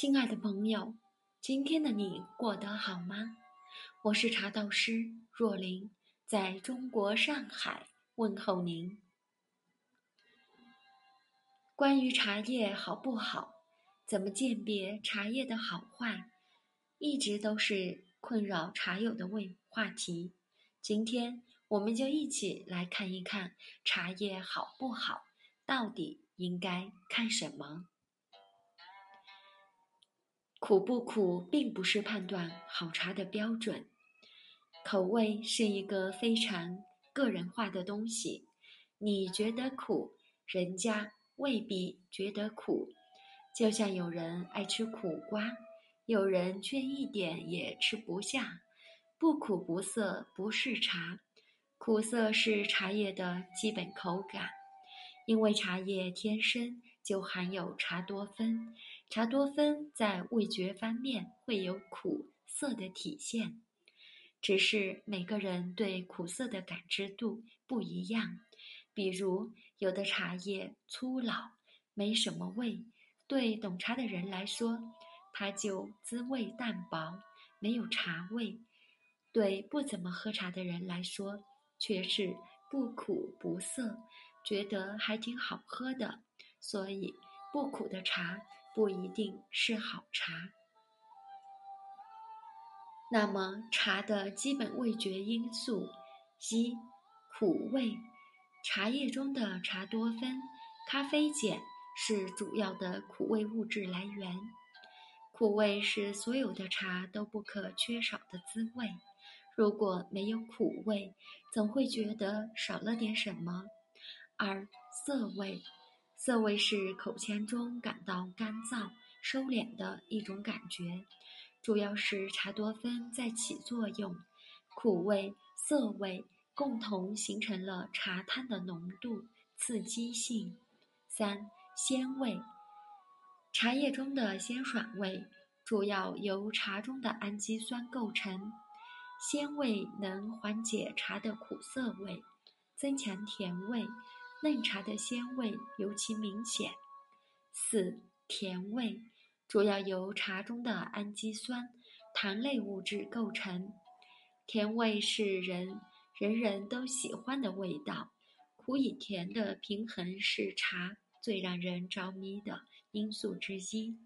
亲爱的朋友，今天的你过得好吗？我是茶道师若琳，在中国上海问候您。关于茶叶好不好，怎么鉴别茶叶的好坏，一直都是困扰茶友的问话题。今天我们就一起来看一看茶叶好不好，到底应该看什么？苦不苦，并不是判断好茶的标准。口味是一个非常个人化的东西，你觉得苦，人家未必觉得苦。就像有人爱吃苦瓜，有人却一点也吃不下。不苦不涩不是茶，苦涩是茶叶的基本口感，因为茶叶天生就含有茶多酚。茶多酚在味觉方面会有苦涩的体现，只是每个人对苦涩的感知度不一样。比如，有的茶叶粗老，没什么味，对懂茶的人来说，它就滋味淡薄，没有茶味；对不怎么喝茶的人来说，却是不苦不涩，觉得还挺好喝的。所以，不苦的茶。不一定是好茶。那么，茶的基本味觉因素一苦味，茶叶中的茶多酚、咖啡碱是主要的苦味物质来源。苦味是所有的茶都不可缺少的滋味。如果没有苦味，总会觉得少了点什么。二涩味。涩味是口腔中感到干燥、收敛的一种感觉，主要是茶多酚在起作用。苦味、涩味共同形成了茶汤的浓度、刺激性。三、鲜味，茶叶中的鲜爽味主要由茶中的氨基酸构成，鲜味能缓解茶的苦涩味，增强甜味。嫩茶的鲜味尤其明显。四、甜味主要由茶中的氨基酸、糖类物质构成。甜味是人人人都喜欢的味道，苦与甜的平衡是茶最让人着迷的因素之一。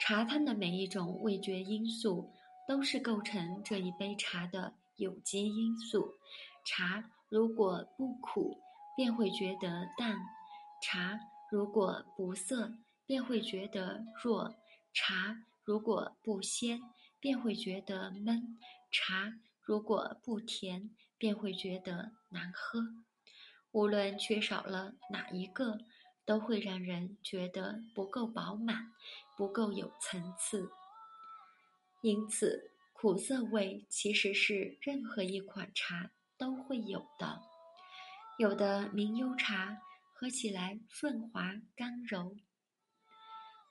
茶汤的每一种味觉因素都是构成这一杯茶的。有机因素，茶如果不苦，便会觉得淡；茶如果不涩，便会觉得弱；茶如果不鲜，便会觉得闷；茶如果不甜，便会觉得难喝。无论缺少了哪一个，都会让人觉得不够饱满，不够有层次。因此。苦涩味其实是任何一款茶都会有的。有的名优茶喝起来顺滑刚柔，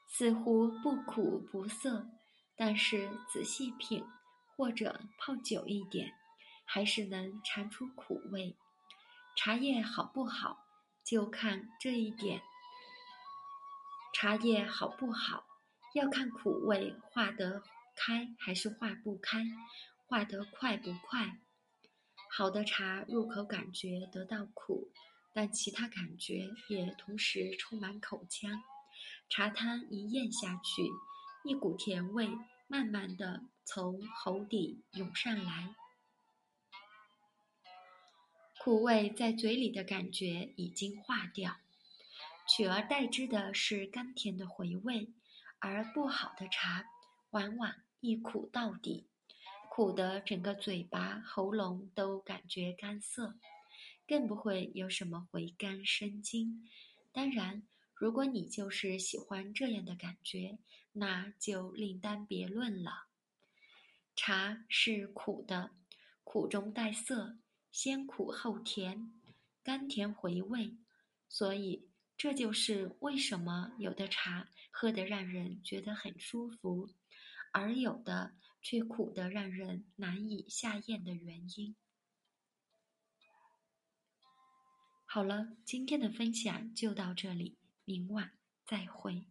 似乎不苦不涩，但是仔细品或者泡久一点，还是能尝出苦味。茶叶好不好，就看这一点。茶叶好不好，要看苦味化得。开还是化不开，化得快不快？好的茶入口感觉得到苦，但其他感觉也同时充满口腔。茶汤一咽下去，一股甜味慢慢的从喉底涌上来，苦味在嘴里的感觉已经化掉，取而代之的是甘甜的回味。而不好的茶，往往。一苦到底，苦的整个嘴巴、喉咙都感觉干涩，更不会有什么回甘生津。当然，如果你就是喜欢这样的感觉，那就另当别论了。茶是苦的，苦中带涩，先苦后甜，甘甜回味。所以，这就是为什么有的茶喝得让人觉得很舒服。而有的却苦得让人难以下咽的原因。好了，今天的分享就到这里，明晚再会。